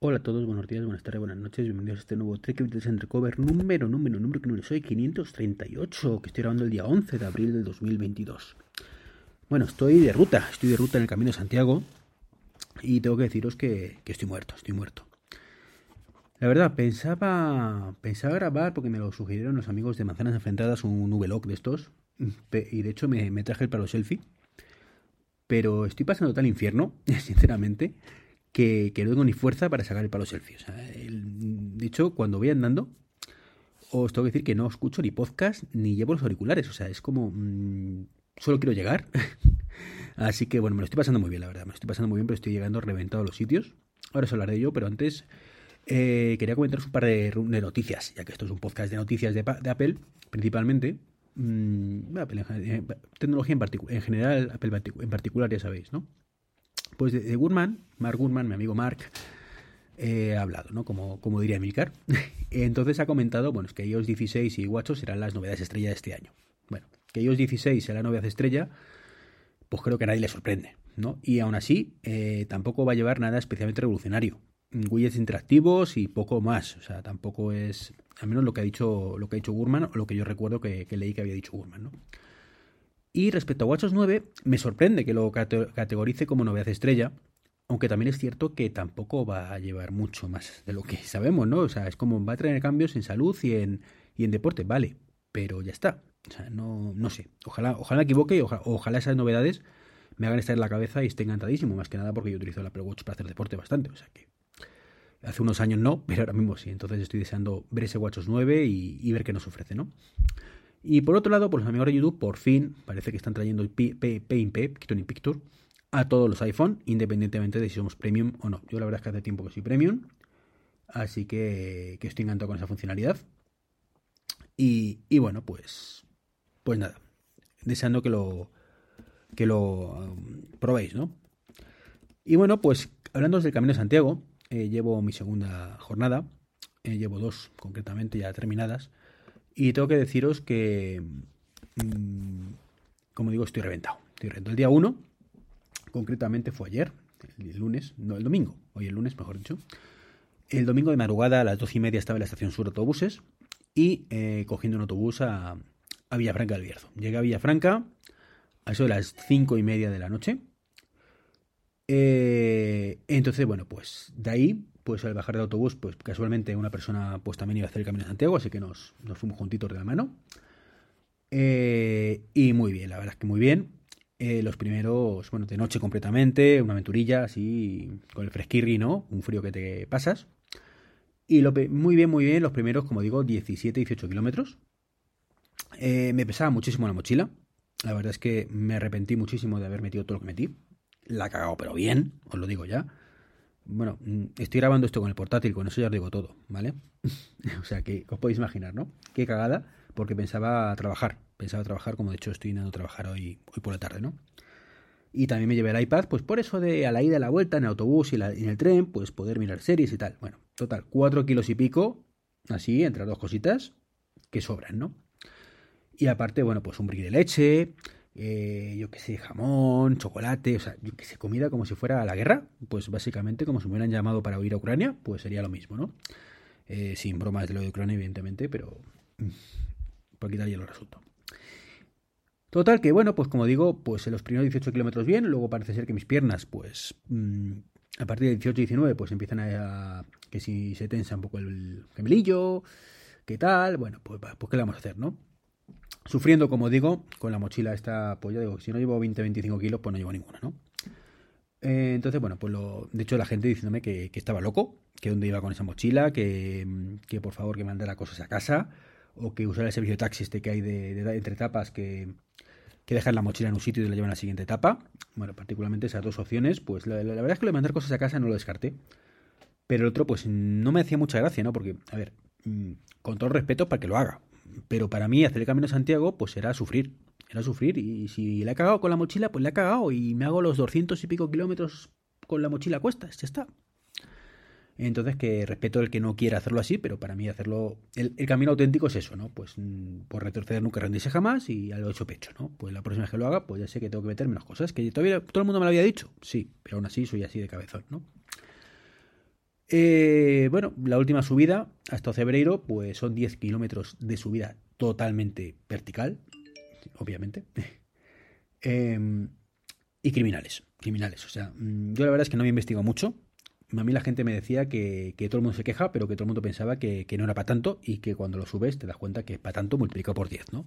Hola a todos, buenos días, buenas tardes, buenas noches, bienvenidos a este nuevo Trek Vitals Undercover número, número, número, que número soy 538, que estoy grabando el día 11 de abril del 2022. Bueno, estoy de ruta, estoy de ruta en el Camino de Santiago y tengo que deciros que, que estoy muerto, estoy muerto. La verdad, pensaba, pensaba grabar porque me lo sugirieron los amigos de Manzanas Enfrentadas, un V-Log de estos, y de hecho me, me traje el palo selfie, pero estoy pasando tal infierno, sinceramente, que, no tengo ni fuerza para sacar el palo selfie. O de hecho, cuando voy andando, os tengo que decir que no escucho ni podcast ni llevo los auriculares. O sea, es como. Mmm, solo quiero llegar. Así que bueno, me lo estoy pasando muy bien, la verdad. Me lo estoy pasando muy bien, pero estoy llegando reventado a los sitios. Ahora os hablaré de ello, pero antes eh, quería comentaros un par de, noticias, ya que esto es un podcast de noticias de, Apple, principalmente. Mmm, Apple en, tecnología en, en general, Apple en particular, ya sabéis, ¿no? Pues de, Gurman, Mark Gurman, mi amigo Mark, eh, ha hablado, ¿no? Como, como diría Milcar. Entonces ha comentado, bueno, es que iOS 16 y WatchOS serán las novedades estrella de este año. Bueno, que iOS 16 será la novedad estrella, pues creo que a nadie le sorprende, ¿no? Y aún así, eh, tampoco va a llevar nada especialmente revolucionario. Widgets interactivos y poco más. O sea, tampoco es, al menos lo que ha dicho, lo que ha dicho Gurman, o lo que yo recuerdo que, que leí que había dicho Gurman, ¿no? Y respecto a WatchOS 9, me sorprende que lo categorice como novedad estrella, aunque también es cierto que tampoco va a llevar mucho más de lo que sabemos, ¿no? O sea, es como va a traer cambios en salud y en, y en deporte, vale, pero ya está. O sea, no, no sé. Ojalá, ojalá me equivoque y ojalá, esas novedades me hagan estar en la cabeza y esté encantadísimo, más que nada porque yo utilizo la Apple Watch para hacer deporte bastante, o sea que hace unos años no, pero ahora mismo sí, entonces estoy deseando ver ese WatchOS 9 y, y ver qué nos ofrece, ¿no? Y por otro lado, por los amigos de YouTube, por fin parece que están trayendo el in Picture, a todos los iPhone, independientemente de si somos premium o no. Yo la verdad es que hace tiempo que soy premium, así que, estoy encantado con esa funcionalidad. Y, bueno, pues, pues nada, deseando que lo, que lo um, probéis, ¿no? Y bueno, pues hablando del Camino de Santiago, eh, llevo mi segunda jornada, eh, llevo dos concretamente ya terminadas. Y tengo que deciros que, mm, como digo, estoy reventado. Estoy reventado. El día 1, concretamente fue ayer, el lunes, no, el domingo, hoy el lunes, mejor dicho. El domingo de madrugada a las 12 y media estaba en la estación sur de autobuses y eh, cogiendo un autobús a, Villafranca del Bierzo. Llegué a Villafranca a eso de las 5 y media de la noche. Eh, entonces, bueno, pues de ahí pues al bajar del autobús, pues casualmente una persona pues también iba a hacer el Camino de Santiago, así que nos, nos fuimos juntitos de la mano. Eh, y muy bien, la verdad es que muy bien. Eh, los primeros, bueno, de noche completamente, una aventurilla así, con el fresquirri, ¿no? Un frío que te pasas. Y muy bien, muy bien, los primeros, como digo, 17, 18 kilómetros. Eh, me pesaba muchísimo la mochila. La verdad es que me arrepentí muchísimo de haber metido todo lo que metí. La he cagado, pero bien, os lo digo ya. Bueno, mm, estoy grabando esto con el portátil, con eso ya os digo todo, ¿vale? o sea que os podéis imaginar, ¿no? Qué cagada, porque pensaba trabajar, pensaba trabajar, como de hecho estoy a trabajar hoy, hoy por la tarde, ¿no? Y también me llevé el iPad, pues por eso de a la ida y a la vuelta en el autobús y, en el tren, pues poder mirar series y tal. Bueno, total, cuatro kilos y pico, así, entre las dos cositas, que sobran, ¿no? Y aparte, bueno, pues un brick de leche, eh, yo qué sé, jamón, chocolate, o sea, yo qué sé, comida como si fuera la guerra, pues básicamente como si me hubieran llamado para huir a Ucrania, pues sería lo mismo, ¿no? Eh, sin bromas de lo de Ucrania, evidentemente, pero mm, por quitar ya lo resultado. Total, que bueno, pues como digo, pues en los primeros 18 kilómetros bien, luego parece ser que mis piernas, pues mm, a partir de 18 y 19, pues empiezan a, que si se tensa un poco el gemelillo, qué tal, bueno, pues, pues qué le vamos a hacer, ¿no? Sufriendo, como digo, con la mochila esta, ya digo, si no llevo 20-25 kilos, pues no llevo ninguna, ¿no? Eh, entonces, bueno, pues lo, de hecho la gente diciéndome que, estaba loco, que dónde iba con esa mochila, que, que, por favor que mandara cosas a casa, o que usara el servicio de taxi este que hay de, entre etapas que, que la mochila en un sitio y la llevan a la siguiente etapa. Bueno, particularmente esas dos opciones, pues la, la, verdad es que lo de mandar cosas a casa no lo descarté. Pero el otro, pues no me hacía mucha gracia, ¿no? Porque, a ver, mm, con todo respeto para que lo haga, pero para mí hacer el Camino de Santiago pues era sufrir, era sufrir y si le he cagado con la mochila pues le he cagado y me hago los 200 y pico kilómetros con la mochila a cuestas, ya está. Entonces que respeto el que no quiera hacerlo así, pero para mí hacerlo, el, camino auténtico es eso, ¿no? Pues mm, por retroceder nunca rendirse jamás y a lo hecho pecho, ¿no? Pues la próxima vez que lo haga, pues ya sé que tengo que meter menos cosas, que todavía todo el mundo me lo había dicho, sí, pero aún así soy así de cabezón, ¿no? Eh, bueno, la última subida hasta Cebreiro, pues son 10 kilómetros de subida totalmente vertical, obviamente. Em, y criminales, criminales. O sea, mm, yo la verdad es que no me investigado mucho. A mí la gente me decía que, todo el mundo se queja, pero que todo el mundo pensaba que, no era para tanto y que cuando lo subes te das cuenta que es para tanto multiplicado por 10, ¿no?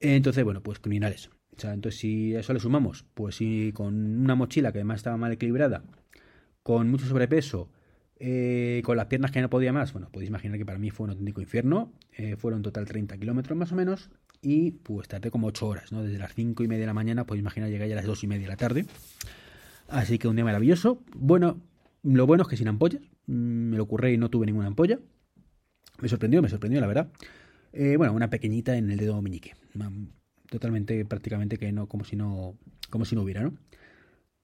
Entonces, bueno, pues criminales. O sea, entonces si a eso le sumamos, pues si con una mochila que además estaba mal equilibrada, con mucho sobrepeso, eh, con las piernas que no podía más, bueno, podéis imaginar que para mí fue un auténtico infierno. Eh, fueron en total 30 kilómetros más o menos. Y pues tardé como 8 horas, ¿no? Desde las 5 y media de la mañana, podéis imaginar, llegar ya a las 2 y media de la tarde. Así que un día maravilloso. Bueno, lo bueno es que sin ampollas. Mm, me lo ocurre y no tuve ninguna ampolla. Me sorprendió, me sorprendió, la verdad. Eh, bueno, una pequeñita en el dedo meñique. Totalmente, prácticamente que no, como si no, como si no hubiera, ¿no?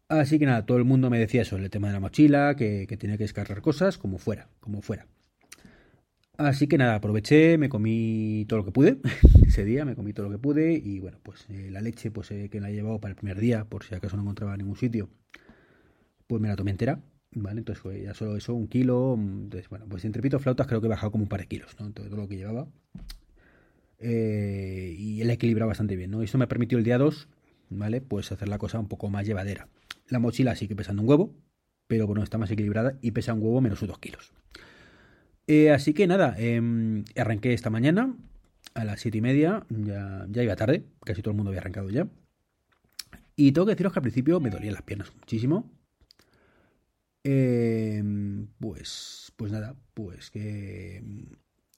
Así que nada, todo el mundo me decía eso, el tema de la mochila, que, tenía que descargar cosas, como fuera, como fuera. Así que nada, aproveché, me comí todo lo que pude, ese día me comí todo lo que pude y bueno, pues eh, la leche pues eh, que la he llevado para el primer día, por si acaso no encontraba en ningún sitio, pues me la tomé entera, ¿vale? Entonces fue ya solo eso, un kilo, entonces bueno, pues entre pito flautas creo que he bajado como un par de kilos, ¿no? Todo, todo lo que llevaba. Eh, y él equilibrado bastante bien, ¿no? Eso me permitió el día 2, ¿vale? Pues hacer la cosa un poco más llevadera. La mochila sigue pesando un huevo, pero bueno, está más equilibrada y pesa un huevo menos 2 kilos. Eh, así que nada, em, arranqué esta mañana a las 7 y media, ya, ya iba tarde, casi todo el mundo había arrancado ya. Y tengo que deciros que al principio me dolían las piernas muchísimo. Em, pues, pues nada, pues que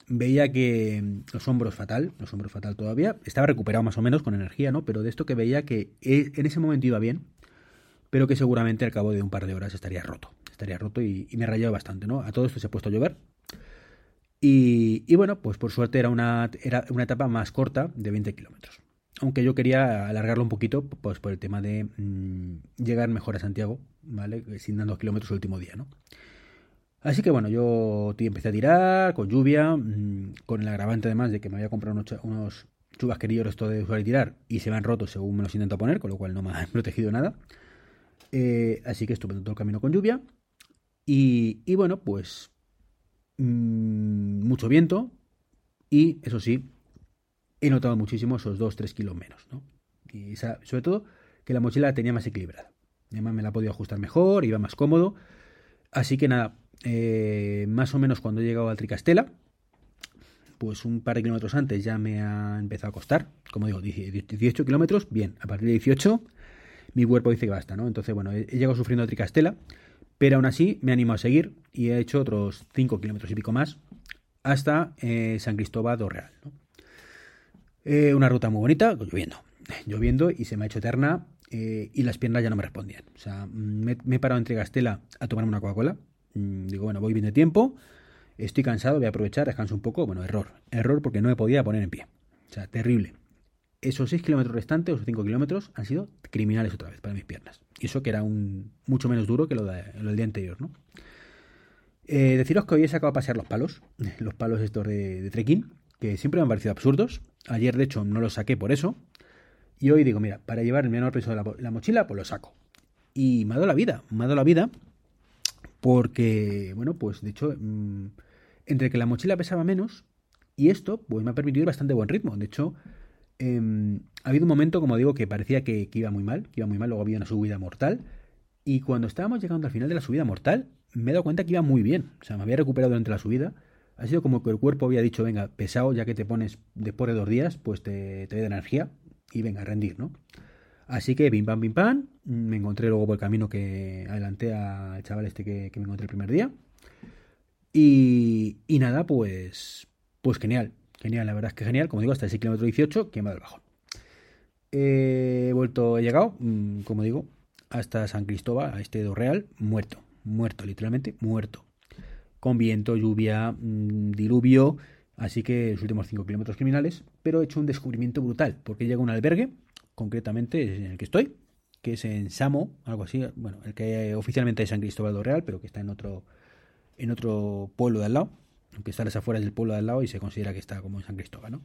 veía que los hombros fatal, los hombros fatal todavía, estaba recuperado más o menos con energía, ¿no? Pero de esto que veía que e, en ese momento iba bien, pero que seguramente al cabo de un par de horas estaría roto. Estaría roto y, me rayaba bastante, ¿no? A todo esto se ha puesto a llover. Y, bueno, pues por suerte era una, era una etapa más corta de 20 kilómetros. Aunque yo quería alargarlo un poquito, pues por el tema de mm, llegar mejor a Santiago, ¿vale? Sin dando kilómetros el último día, ¿no? Así que bueno, yo empecé a tirar con lluvia, mm, con el agravante además de que me había comprado unos, unos chubasquerillos esto de usar y tirar y se me han roto según me los intento poner, con lo cual no me han protegido nada. Eh, así que estuve todo el camino con lluvia. Y, bueno, pues mm, mucho viento. Y eso sí, he notado muchísimo esos 2-3 kilos menos. ¿no? Y sobre todo que la mochila la tenía más equilibrada. Además me la he podido ajustar mejor, iba más cómodo. Así que nada, eh, más o menos cuando he llegado al Tricastela, pues un par de kilómetros antes ya me ha empezado a costar. Como digo, 18 kilómetros, bien, a partir de 18 mi cuerpo dice que basta, ¿no? Entonces, bueno, he, llegado sufriendo tricastela, pero aún así me animo a seguir y he hecho otros 5 kilómetros y pico más hasta eh, San Cristóbal do Real. Eh, una ruta muy bonita, lloviendo, lloviendo y se me ha hecho eterna eh, y las piernas ya no me respondían. O sea, me, he parado en Tricastela a tomarme una Coca-Cola. Mm, digo, bueno, voy bien de tiempo, estoy cansado, voy a aprovechar, descanso un poco. Bueno, error, error porque no me podía poner en pie. O sea, terrible esos 6 kilómetros restantes, esos 5 kilómetros, han sido criminales otra vez para mis piernas. Y eso que era un mucho menos duro que lo, del día anterior, ¿no? Eh, deciros que hoy he sacado a pasear los palos, los palos estos de, trekking, que siempre me han parecido absurdos. Ayer, de hecho, no los saqué por eso. Y hoy digo, mira, para llevar el menor peso de la, mochila, pues lo saco. Y me ha dado la vida, me ha dado la vida porque, bueno, pues de hecho, mm, entre que la mochila pesaba menos y esto, pues me ha permitido ir bastante buen ritmo. De hecho, Em, ha habido un momento, como digo, que parecía que, iba muy mal, que iba muy mal, luego había una subida mortal. Y cuando estábamos llegando al final de la subida mortal, me he dado cuenta que iba muy bien. O sea, me había recuperado durante la subida. Ha sido como que el cuerpo había dicho, venga, pesado, ya que te pones después de dos días, pues te, te da energía y venga, a rendir, ¿no? Así que, bim, pam, bim, pam, me encontré luego por el camino que adelanté al chaval este que, me encontré el primer día. Y nada, pues, pues genial. Genial, la verdad es que genial. Como digo, hasta el kilómetro 18, que me el bajón. He vuelto, he llegado, mm, como digo, hasta San Cristóbal, a este do real, muerto. Muerto, literalmente, muerto. Con viento, lluvia, mm, diluvio. Así que los últimos 5 kilómetros criminales. Pero he hecho un descubrimiento brutal, porque llega un albergue, concretamente en el que estoy, que es en Samo, algo así. Bueno, el que oficialmente es San Cristóbal do Real, pero que está en otro, en otro pueblo de al lado aunque está a las del pueblo de al lado y se considera que está como en San Cristóbal, ¿no?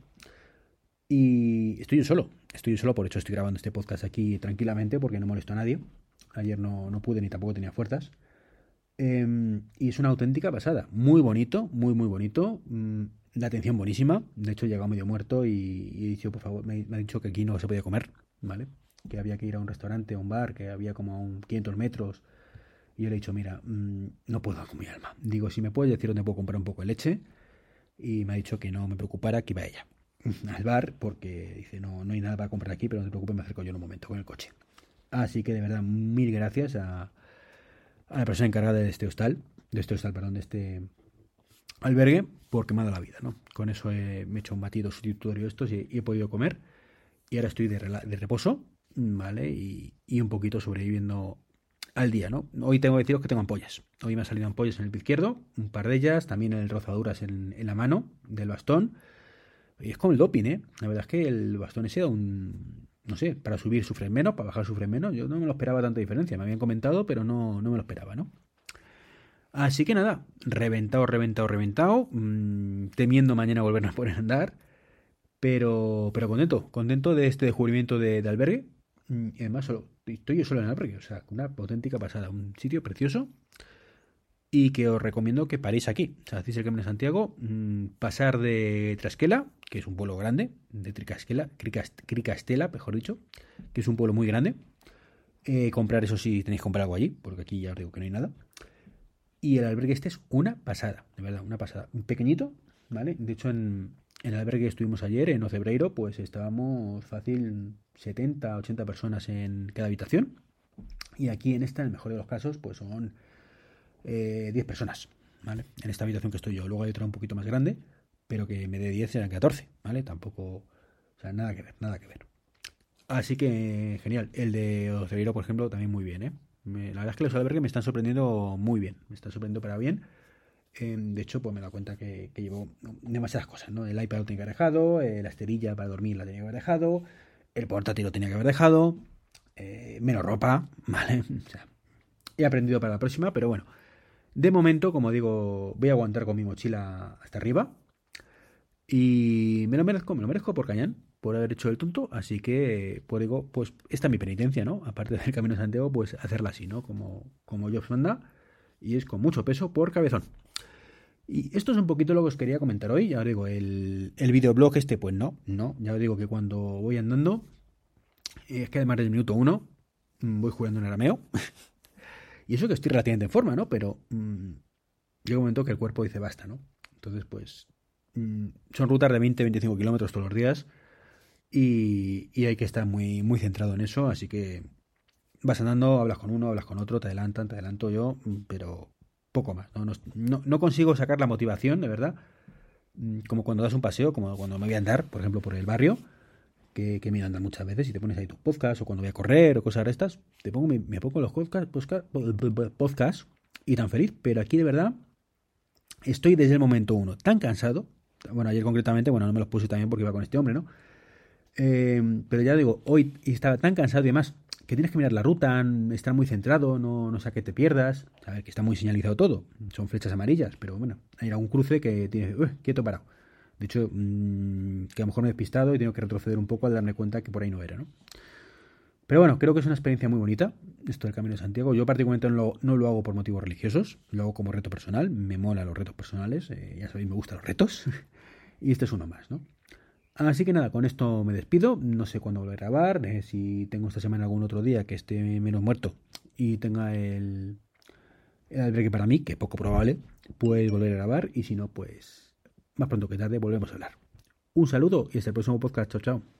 Y estoy yo solo, estoy yo solo, por hecho estoy grabando este podcast aquí tranquilamente porque no molesto a nadie. Ayer no, no pude ni tampoco tenía fuerzas. Em, y es una auténtica pasada. Muy bonito, muy, muy bonito. Mm, la atención buenísima. De hecho, he llegado medio muerto y, he dicho, por favor, me, ha dicho que aquí no se podía comer, ¿vale? Que había que ir a un restaurante, a un bar, que había como a un 500 metros. Y yo le he dicho, mira, mm, no puedo con mi alma. Digo, si me puedes decir dónde puedo comprar un poco de leche. Y me ha dicho que no me preocupara, que iba ella al bar, porque dice, no, no hay nada para comprar aquí, pero no te preocupes, me acerco yo en un momento con el coche. Así que de verdad, mil gracias a, la persona encargada de este hostal, de este hostal, perdón, de este albergue, porque me ha dado la vida, ¿no? Con eso he, me he hecho un batido sustitutorio estos y, he podido comer. Y ahora estoy de, reposo, ¿vale? Y, un poquito sobreviviendo al día, ¿no? Hoy tengo que deciros que tengo ampollas. Hoy me han salido ampollas en el pie izquierdo, un par de ellas, también en el rozaduras en, la mano del bastón. Y es como el doping, ¿eh? La verdad es que el bastón ese un, no sé, para subir sufren menos, para bajar sufren menos. Yo no me lo esperaba tanta diferencia. Me habían comentado, pero no, no me lo esperaba, ¿no? Así que nada, reventado, reventado, reventado. Mm, temiendo mañana volver a poner a andar. Pero, pero contento, contento de este descubrimiento de, albergue. Y además, solo, estoy yo solo en el albergue, o sea, una auténtica pasada. Un sitio precioso y que os recomiendo que paréis aquí. O sea, hacéis el Camino de Santiago, mm, pasar de Trasquela, que es un pueblo grande, de Tricasquela, Cricastela, mejor dicho, que es un pueblo muy grande. Eh, comprar eso si tenéis que comprar algo allí, porque aquí ya os digo que no hay nada. Y el albergue este es una pasada, de verdad, una pasada. Un pequeñito, ¿vale? De hecho, en, el albergue que estuvimos ayer, en Ocebreiro, pues estábamos fácil 70, 80 personas en cada habitación. Y aquí en esta, en el mejor de los casos, pues son 10 eh, personas, ¿vale? En esta habitación que estoy yo. Luego hay otra un poquito más grande, pero que me dé 10 serán 14, ¿vale? Tampoco, o sea, nada que ver, nada que ver. Así que genial. El de Oceiro, por ejemplo, también muy bien, ¿eh? la verdad es que los albergues me están sorprendiendo muy bien, me están sorprendiendo para bien. Em, de hecho, pues me da cuenta que, llevo demasiadas cosas, ¿no? El iPad lo tenía que haber dejado, eh, la esterilla para dormir la tenía que haber dejado, el portátil lo tenía que haber dejado, eh, menos ropa, ¿vale? O sea, he aprendido para la próxima, pero bueno, de momento, como digo, voy a aguantar con mi mochila hasta arriba. Y me lo merezco, me lo merezco por cañán, por haber hecho el tonto. Así que, pues pues esta es mi penitencia, ¿no? Aparte del camino de Santiago, pues hacerla así, ¿no? Como, como Jobs manda. Y es con mucho peso por cabezón. Y esto es un poquito lo que os quería comentar hoy. Ya os digo, el, el videoblog este, pues no, no. Ya os digo que cuando voy andando, es que además del minuto uno, mm, voy jugando en arameo. Y eso que estoy relativamente en forma, ¿no? Pero mm, llega un momento que el cuerpo dice basta, ¿no? Entonces, pues mm, son rutas de 20-25 kilómetros todos los días y, hay que estar muy, muy centrado en eso. Así que vas andando, hablas con uno, hablas con otro, te adelantan, te adelanto yo, pero poco más. No, no, no consigo sacar la motivación, de verdad. Como cuando das un paseo, como cuando me voy a andar, por ejemplo, por el barrio que, que me andar muchas veces y te pones ahí tus podcasts o cuando voy a correr o cosas de estas, te pongo, me, pongo los podcasts, podcast, y tan feliz, pero aquí de verdad estoy desde el momento uno tan cansado, bueno, ayer concretamente, bueno, no me los puse también porque iba con este hombre, ¿no? Eh, pero ya digo, hoy estaba tan cansado y demás que tienes que mirar la ruta, estar muy centrado, no, no sé que te pierdas, a ver, que está muy señalizado todo, son flechas amarillas, pero bueno, hay algún cruce que tienes, quieto parado. De hecho, mm, que a lo mejor me he despistado y tengo que retroceder un poco al darme cuenta que por ahí no era, ¿no? Pero bueno, creo que es una experiencia muy bonita, esto del Camino de Santiago. Yo particularmente no lo, no lo hago por motivos religiosos, lo hago como reto personal, me mola los retos personales, eh, ya sabéis, me gustan los retos, y este es uno más, ¿no? Así que nada, con esto me despido, no sé cuándo volver a grabar, eh, si tengo esta semana algún otro día que esté menos muerto y tenga el, el albergue para mí, que es poco probable, pues volver a grabar, y si no, pues más pronto que tarde volvemos a hablar. Un saludo y hasta el próximo podcast. Chao, chao.